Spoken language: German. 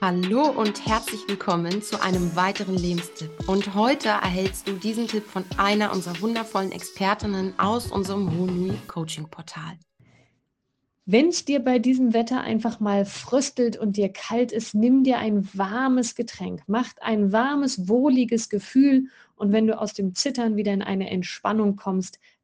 Hallo und herzlich willkommen zu einem weiteren Lebenstipp. Und heute erhältst du diesen Tipp von einer unserer wundervollen Expertinnen aus unserem Honui Coaching Portal. Wenn es dir bei diesem Wetter einfach mal fröstelt und dir kalt ist, nimm dir ein warmes Getränk, macht ein warmes, wohliges Gefühl und wenn du aus dem Zittern wieder in eine Entspannung kommst,